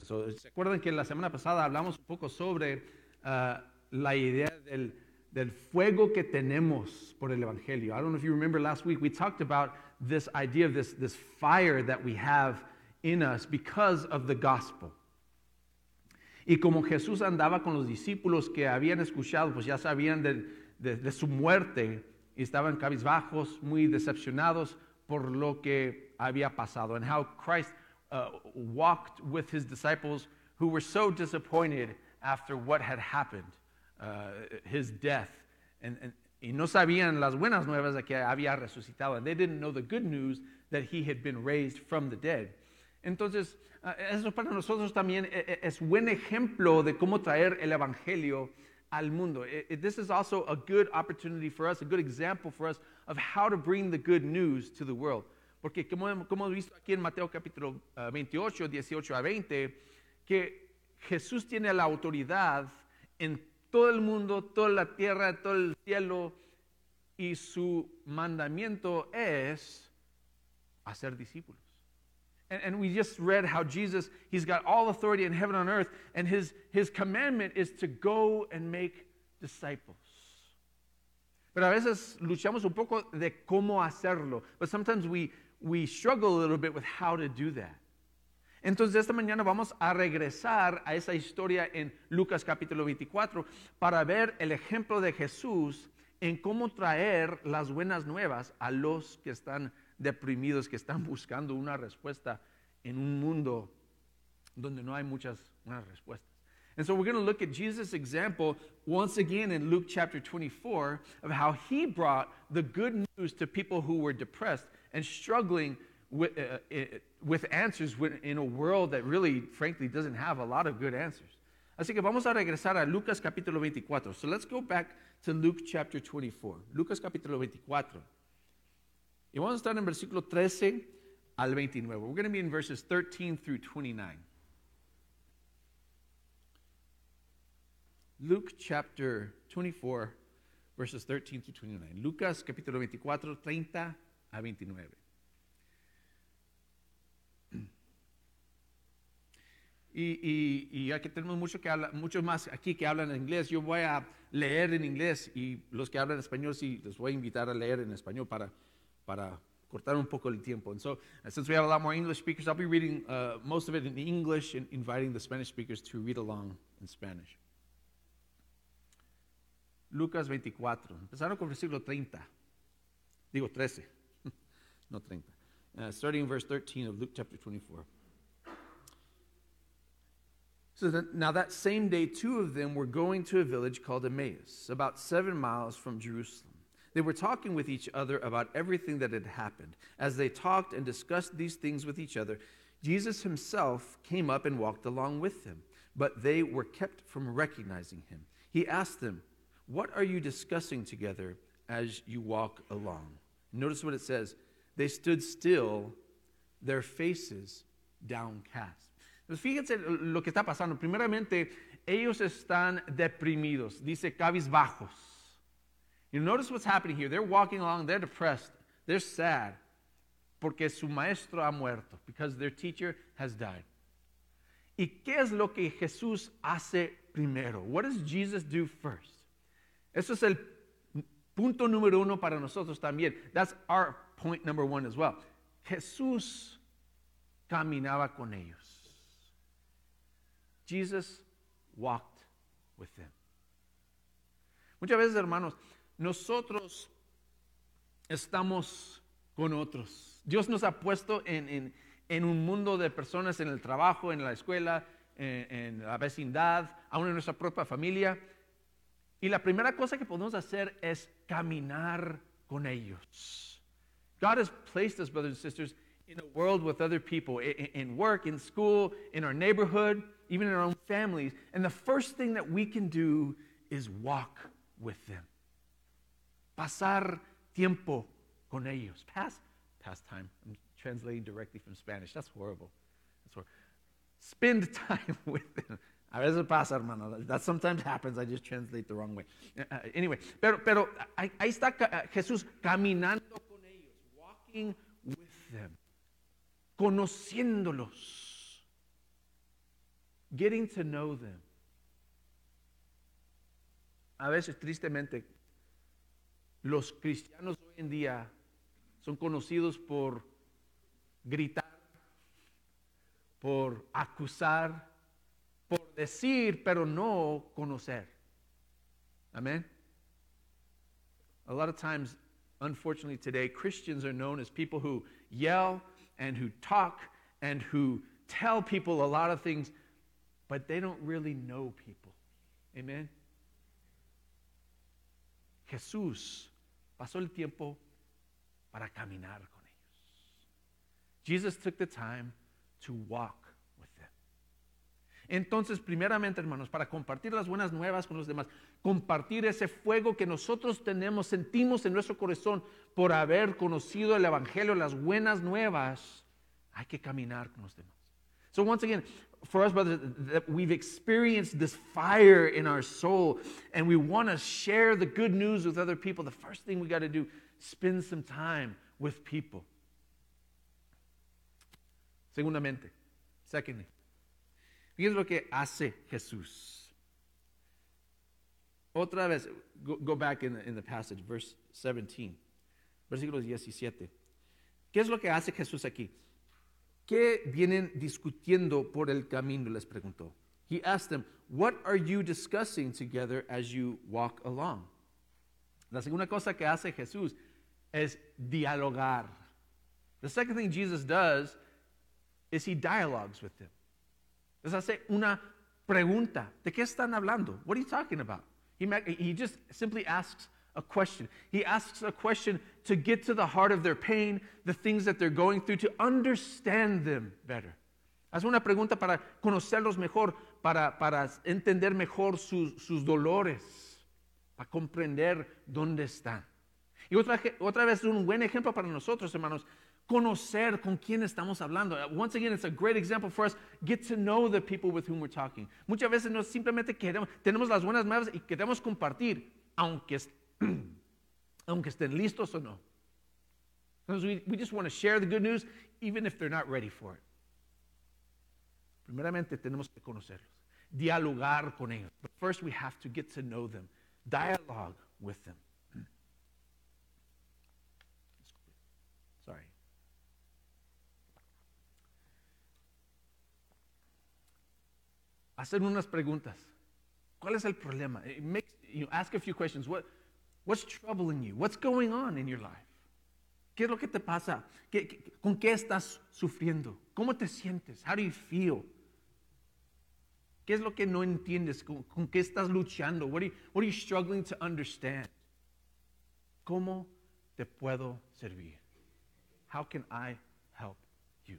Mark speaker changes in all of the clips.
Speaker 1: So, ¿Se acuerdan que la semana pasada hablamos un poco sobre uh, la idea del, del fuego que tenemos por el Evangelio? I don't know if you remember last week, we talked about this idea of this, this fire that we have in us because of the gospel. Y como Jesús andaba con los discípulos que habían escuchado, pues ya sabían de, de, de su muerte y estaban cabizbajos, muy decepcionados por lo que había pasado, and how Christ uh, walked with his disciples who were so disappointed after what had happened, uh, his death. And, and, y no sabían las buenas nuevas de que había resucitado. They didn't know the good news that he had been raised from the dead. Entonces, uh, eso para nosotros también es buen ejemplo de cómo traer el Evangelio al mundo. It, it, this is also a good opportunity for us, a good example for us of how to bring the good news to the world. Porque como, como hemos visto aquí en Mateo capítulo uh, 28, 18 a 20, que Jesús tiene la autoridad en todo el mundo, toda la tierra, todo el cielo, y su mandamiento es hacer discípulos. And, and, we just read how Jesus, he's got all authority in heaven and earth, and his, his commandment is to go and make disciples. Pero a veces luchamos un poco de cómo hacerlo. But sometimes we, we struggle a little bit with how to do that. Entonces esta mañana vamos a regresar a esa historia en Lucas capítulo 24 para ver el ejemplo de Jesús en cómo traer las buenas nuevas a los que están deprimidos, que están buscando una respuesta en un mundo donde no hay muchas buenas respuestas. And so we're going to look at Jesus' example once again in Luke chapter 24 of how he brought the good news to people who were depressed and struggling with, uh, with answers in a world that really, frankly, doesn't have a lot of good answers. Así que vamos a regresar a Lucas capítulo 24. So let's go back to Luke chapter 24. Lucas capítulo 24. Y vamos a estar en versículo 13 al 29. We're going to be in verses 13 through 29. Luke chapter 24, verses 13 through 29. Lucas capítulo 24, 30 a 29. Y, y, y, aquí tenemos mucho muchos más aquí que hablan inglés. Yo voy a leer en inglés y los que hablan español sí los voy a invitar a leer en español para, para cortar un poco el tiempo. And so, since we have a lot more English speakers, I'll be reading uh, most of it in English and inviting the Spanish speakers to read along in Spanish. Lucas 24, empezaron con versículo 30, digo 13, no 30. Uh, starting in verse 13 of Luke chapter 24. So that, now that same day, two of them were going to a village called Emmaus, about seven miles from Jerusalem. They were talking with each other about everything that had happened. As they talked and discussed these things with each other, Jesus himself came up and walked along with them, but they were kept from recognizing him. He asked them, What are you discussing together as you walk along? Notice what it says. They stood still, their faces downcast. Pues fíjense lo que está pasando. Primeramente, ellos están deprimidos, dice cabizbajos. You notice what's happening here. They're walking along, they're depressed, they're sad, porque su maestro ha muerto, because their teacher has died. ¿Y qué es lo que Jesús hace primero? What does Jesus do first? Eso es el punto número uno para nosotros también. That's our point number one as well. Jesús caminaba con ellos. Jesus walked with them. Muchas veces, hermanos, nosotros estamos con otros. Dios nos ha puesto en, en, en un mundo de personas en el trabajo, en la escuela, en, en, la vecindad, aún en nuestra propia familia. Y la primera cosa que podemos hacer es caminar con ellos. God has placed us, brothers and sisters, in a world with other people, in, work, in school, in our neighborhood, even in our own families. And the first thing that we can do is walk with them. Pasar tiempo con ellos. Pass, pass time. I'm translating directly from Spanish. That's horrible. That's horrible. Spend time with them. A veces pasa, hermano. That sometimes happens. I just translate the wrong way. Uh, anyway, pero, pero ahí, está Jesús caminando with them, conociéndolos. getting to know them. A veces, tristemente, los cristianos hoy en día son conocidos por gritar, por acusar, por decir, pero no conocer. Amen. A lot of times, unfortunately, today, Christians are known as people who yell and who talk and who tell people a lot of things, but they don't really know people. Amen. Jesús pasó el tiempo para caminar con ellos. Jesus took the time to walk. Entonces, primeramente, hermanos, para compartir las buenas nuevas con los demás, compartir ese fuego que nosotros tenemos, sentimos en nuestro corazón por haber conocido el Evangelio, las buenas nuevas, hay que caminar con los demás. So once again, for us, brothers, that we've experienced this fire in our soul and we want to share the good news with other people, the first thing we got to do, spend some time with people. Segundamente, secondly, fíjense lo que hace Jesús. Otra vez, go, go back in the, in the passage, verse 17, versículo 17. ¿Qué es lo que hace Jesús aquí? ¿Qué vienen discutiendo por el camino? Les preguntó. He asked them, What are you discussing together as you walk along? La segunda cosa que hace Jesús es dialogar. The second thing Jesus does is he dialogues with them. Les hace una pregunta. ¿De qué están hablando? What are you talking about? He, just simply asks a question. He asks a question to get to the heart of their pain, the things that they're going through, to understand them better. Hace una pregunta para conocerlos mejor, para, para entender mejor sus, sus dolores, para comprender dónde están. Y otra, otra vez un buen ejemplo para nosotros, hermanos, conocer con quién estamos hablando. Uh, once again, it's a great example for us. Get to know the people with whom we're talking. Muchas veces no simplemente queremos, tenemos las buenas nuevas y queremos compartir, aunque aunque estén listos o no. We, we just want to share the good news even if they're not ready for it. Primeramente tenemos que conocerlos, dialogar con ellos. But first we have to get to know them, dialogue with them. Hacer unas preguntas. ¿Cuál es el problema? Makes, you ask a few questions. What, What's troubling you? What's going on in your life? ¿Qué es lo que te pasa? ¿Qué, qué, con qué estás sufriendo? ¿Cómo te sientes? How do you feel? ¿Qué es lo que no entiendes? ¿Con, con qué estás luchando? What are, you, what are you struggling to understand? ¿Cómo te puedo servir? How can I help you?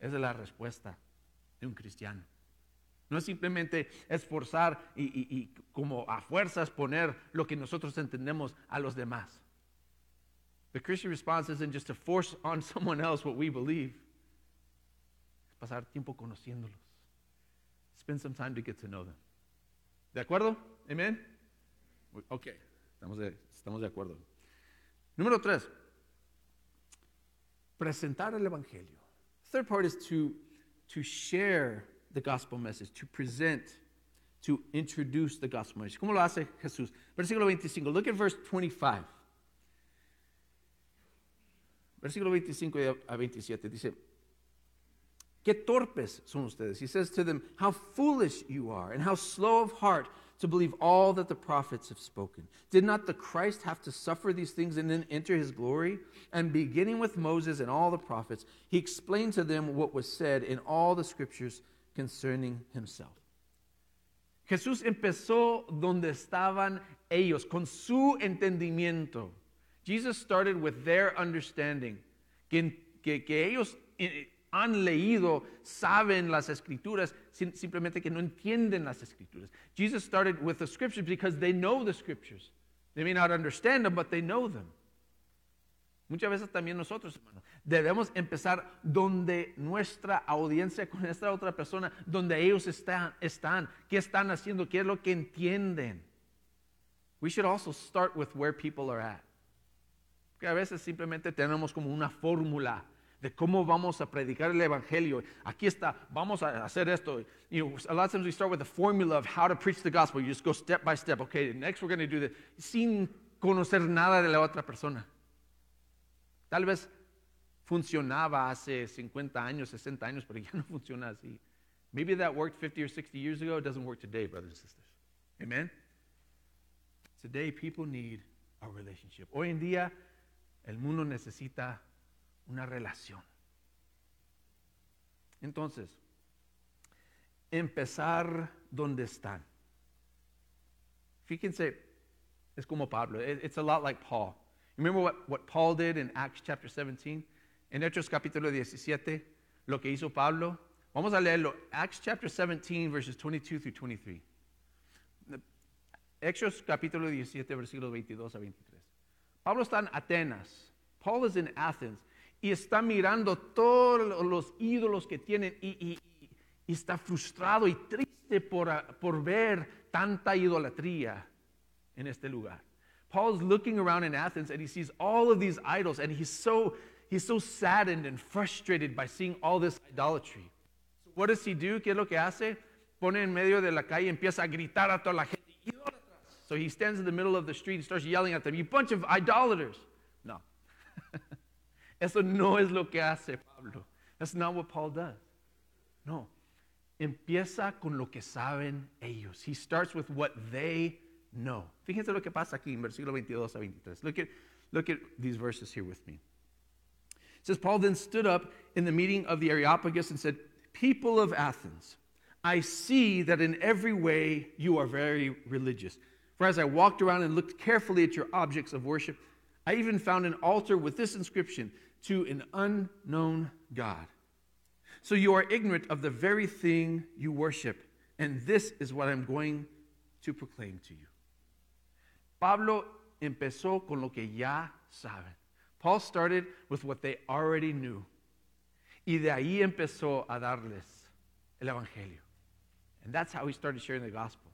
Speaker 1: Esa es la respuesta de un cristiano. No es simplemente esforzar y, como a fuerzas poner lo que nosotros entendemos a los demás. The Christian response isn't just to force on someone else what we believe. Es pasar tiempo conociéndolos. Spend some time to get to know them. ¿De acuerdo? Amen. Ok, estamos de, estamos de acuerdo. Número tres, presentar el Evangelio. Third part is to, to share the gospel message, to present, to introduce the gospel message. ¿Cómo lo hace Jesús? Versículo 25. Look at verse 25. Versículo 25 a 27 dice, qué torpes son ustedes. He says to them, how foolish you are and how slow of heart to believe all that the prophets have spoken. Did not the Christ have to suffer these things and then enter his glory? And beginning with Moses and all the prophets, he explained to them what was said in all the scriptures concerning himself. Jesús empezó donde estaban ellos, con su entendimiento. Jesus started with their understanding. Que, que, que ellos eh, han leído, saben las escrituras, simplemente que no entienden las escrituras. Jesus started with the scriptures because they know the scriptures. They may not understand them, but they know them. Muchas veces también nosotros, hermanos, debemos empezar donde nuestra audiencia con esta otra persona, donde ellos están, están, qué están haciendo, qué es lo que entienden. We should also start with where people are at. Porque a veces simplemente tenemos como una fórmula de cómo vamos a predicar el evangelio. Aquí está, vamos a hacer esto. You know, a lot of times we start with the formula of how to preach the gospel. You just go step by step. Okay, next we're going to do this. Sin conocer nada de la otra persona. Tal vez funcionaba hace 50 años, 60 años, pero ya no funciona así. Maybe that worked 50 or 60 years ago. It doesn't work today, brothers and sisters. Amen? Today, people need a relationship. Hoy en día, el mundo necesita una relación. Entonces, empezar donde están. Fíjense, es como Pablo. It's a lot like Paul. Remember what, what Paul did in Acts chapter 17? En Hechos capítulo 17, lo que hizo Pablo. Vamos a leerlo. Acts chapter 17, verses 22 through 23. Hechos capítulo 17, versículos 22 a 23. Pablo está en Atenas. Paul is in Athens. Y está mirando todos los ídolos que tienen y, y, y está frustrado y triste por, por ver tanta idolatría en este lugar. Paul's looking around in Athens and he sees all of these idols and he's so he's so saddened and frustrated by seeing all this idolatry. So what does he do? ¿Qué es lo que hace? Pone en medio de la calle y empieza a gritar a toda la gente. So he stands in the middle of the street and starts yelling at them, "You bunch of idolaters!" No. Eso no es lo que hace Pablo. That's not what Paul does. No. Empieza con lo que saben ellos. He starts with what they know. Fíjense lo que pasa aquí en versículo 22 a 23. Look at, look at these verses here with me. It says, Paul then stood up in the meeting of the Areopagus and said, People of Athens, I see that in every way you are very religious. For as I walked around and looked carefully at your objects of worship, I even found an altar with this inscription to an unknown God. So you are ignorant of the very thing you worship, and this is what I'm going to proclaim to you. Pablo empezó con lo que ya saben. Paul started with what they already knew. Y de ahí empezó a darles el Evangelio. And that's how he started sharing the gospel.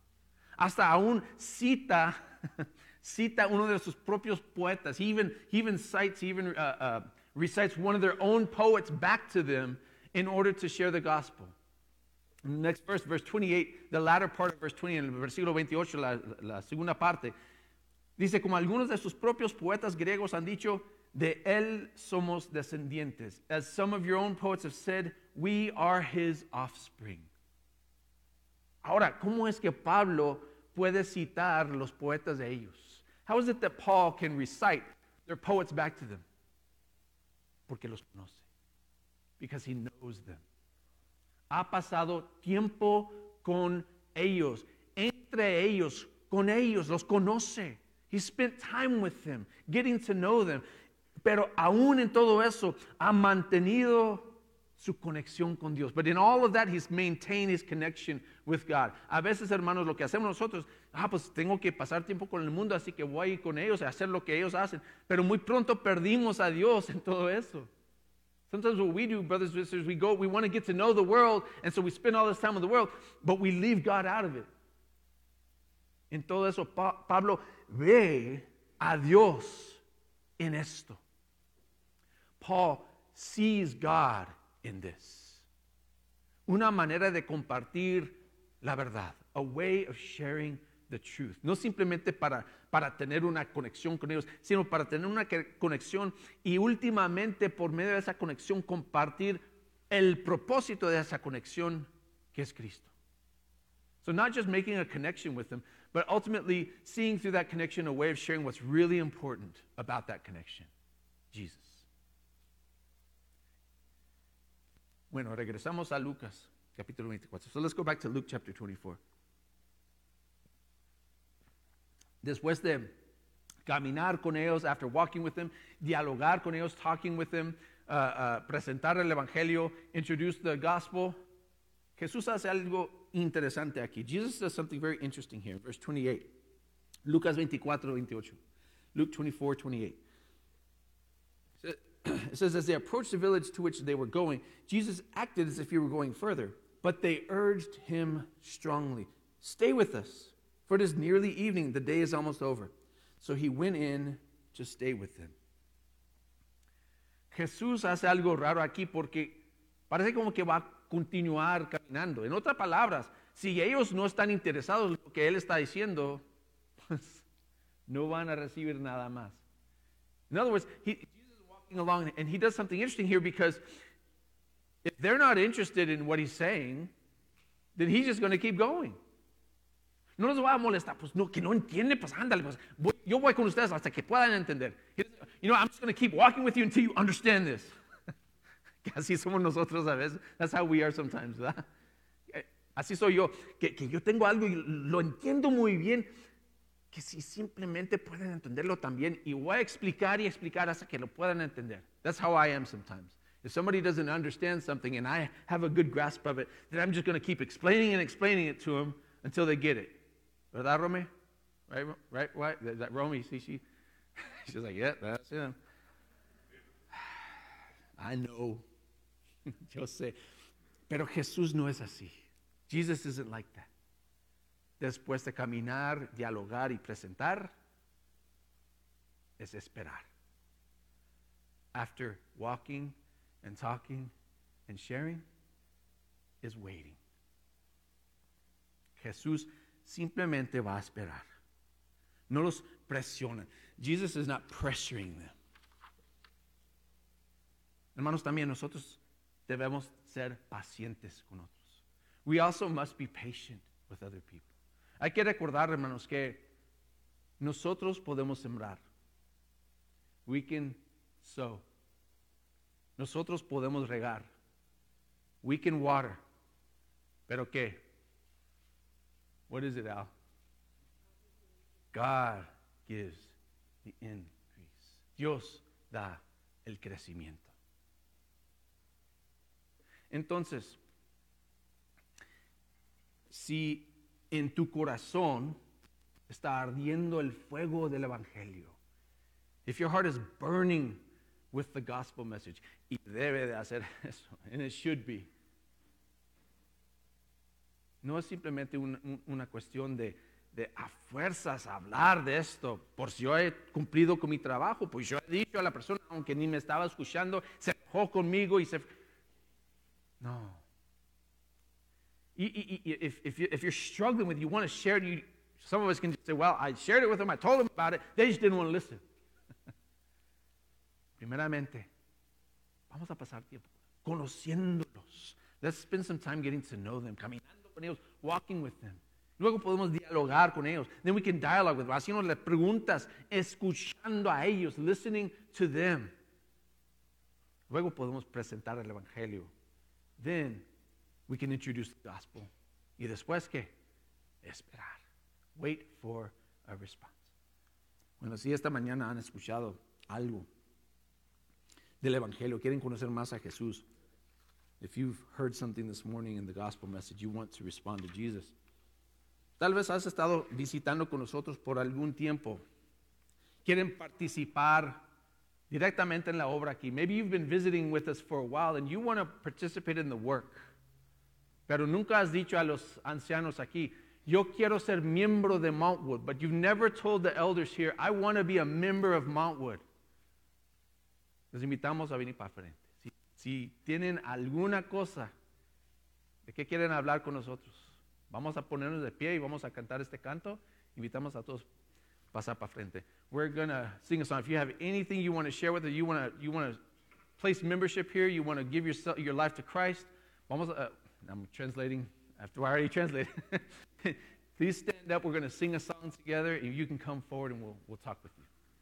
Speaker 1: Hasta aún cita, cita uno de sus propios poetas. He even, he even cites, he even uh, uh, recites one of their own poets back to them in order to share the gospel. Next verse, verse 28, the latter part of verse 20, en el versículo 28, la, la segunda parte, dice, como algunos de sus propios poetas griegos han dicho, de él somos descendientes. As some of your own poets have said, we are his offspring. Ahora, ¿cómo es que Pablo puede citar los poetas de ellos? How is it that Paul can recite their poets back to them? Porque los conoce. Because he knows them. Ha pasado tiempo con ellos, entre ellos, con ellos, los conoce. He spent time with them, getting to know them. Pero aún en todo eso, ha mantenido su conexión con Dios. But in all of that, he's maintained his connection with God. A veces, hermanos, lo que hacemos nosotros, ah, pues tengo que pasar tiempo con el mundo, así que voy a ir con ellos a hacer lo que ellos hacen. Pero muy pronto perdimos a Dios en todo eso. Sometimes what we do, brothers and sisters, we go, we want to get to know the world, and so we spend all this time with the world, but we leave God out of it. En todo eso, pa Pablo ve a Dios en esto. Paul sees God in this. Una manera de compartir la verdad, a way of sharing the truth. No simplemente para, para tener una conexión con ellos, sino para tener una conexión y últimamente por medio de esa conexión compartir el propósito de esa conexión que es Cristo. So not just making a connection with them, but ultimately seeing through that connection a way of sharing what's really important about that connection, Jesus. Bueno, regresamos a Lucas capítulo 24. So let's go back to Luke chapter 24. Después de caminar con ellos, after walking with them, dialogar con ellos, talking with them, uh, uh, presentar el evangelio, introduce the gospel, Jesús hace algo interesante aquí. Jesus does something very interesting here, verse 28. Lucas 24, 28. Luke 24, 28. It says, as they approached the village to which they were going, Jesus acted as if he were going further, but they urged him strongly, Stay with us, for it is nearly evening, the day is almost over. So he went in to stay with them. Jesús hace algo raro aquí porque parece como que va a continuar caminando. En otras palabras, si ellos no están interesados en lo que Él está diciendo, pues no van a recibir nada más. In other words, he, walking along and he does something interesting here because if they're not interested in what he's saying, then he's just going to keep going. No los va a molestar, pues no, que no entiende, pues ándale, pues voy, yo voy con ustedes hasta que puedan entender. You know, I'm just going to keep walking with you until you understand this. así somos nosotros a veces. That's how we are sometimes, ¿verdad? Así soy yo, que, que yo tengo algo y lo entiendo muy bien, que si simplemente pueden entenderlo también y voy a explicar y explicar hasta que lo puedan entender. That's how I am sometimes. If somebody doesn't understand something and I have a good grasp of it, then I'm just going to keep explaining and explaining it to them until they get it. ¿Verdad, Romy? Right, right, right? Is that Romy? See, she, she's like, yeah, that's him. I know. Yo sé. Pero Jesús no es así. Jesus isn't like that. Después de caminar, dialogar y presentar, es esperar. After walking and talking and sharing, is waiting. Jesús simplemente va a esperar. No los presiona. Jesus is not pressuring them. Hermanos, también nosotros debemos ser pacientes con otros. We also must be patient with other people. Hay que recordar, hermanos, que nosotros podemos sembrar. We can sow. Nosotros podemos regar. We can water. Pero qué? What is it, Al? God gives the increase. Dios da el crecimiento. Entonces, si en tu corazón está ardiendo el fuego del Evangelio, if your heart is burning with the gospel message, y debe de hacer eso, and it should be, no es simplemente un, un, una cuestión de, de a fuerzas hablar de esto, por si yo he cumplido con mi trabajo, pues yo he dicho a la persona, aunque ni me estaba escuchando, se enojó conmigo y se no. If, if, you, if you're struggling with, you want to share it, you, some of us can just say, well, I shared it with them, I told them about it, they just didn't want to listen. Primeramente, vamos a pasar tiempo conociéndolos. Let's spend some time getting to know them, caminando con ellos, walking with them. Luego podemos dialogar con ellos. Then we can dialogue with them, haciendo las preguntas, escuchando a ellos, listening to them. Luego podemos presentar el Evangelio then we can introduce the gospel. Y después qué? Esperar. Wait for a response. Bueno, si esta mañana han escuchado algo del Evangelio, quieren conocer más a Jesús, if you've heard something this morning in the gospel message, you want to respond to Jesus. Tal vez has estado visitando con nosotros por algún tiempo. Quieren participar directamente en la obra aquí. Maybe you've been visiting with us for a while and you want to participate in the work. Pero nunca has dicho a los ancianos aquí, yo quiero ser miembro de Mountwood, but you've never told the elders here, I want to be a member of Mountwood. Les invitamos a venir para frente. Si, si tienen alguna cosa de qué quieren hablar con nosotros, vamos a ponernos de pie y vamos a cantar este canto. Invitamos a todos pasar para frente. We're going to sing a song. If you have anything you want to share with us, you want to you want to place membership here, you want to give yourself, your life to Christ, vamos, uh, I'm translating after I already translated. Please stand up. We're going to sing a song together, and you can come forward and we'll, we'll talk with you.